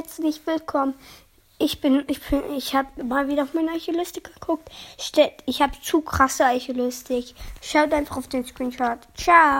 herzlich willkommen. Ich bin, ich bin, ich habe mal wieder auf meine Archelistik geguckt. Ich habe zu krasse Archelistik. Schaut einfach auf den Screenshot. Ciao.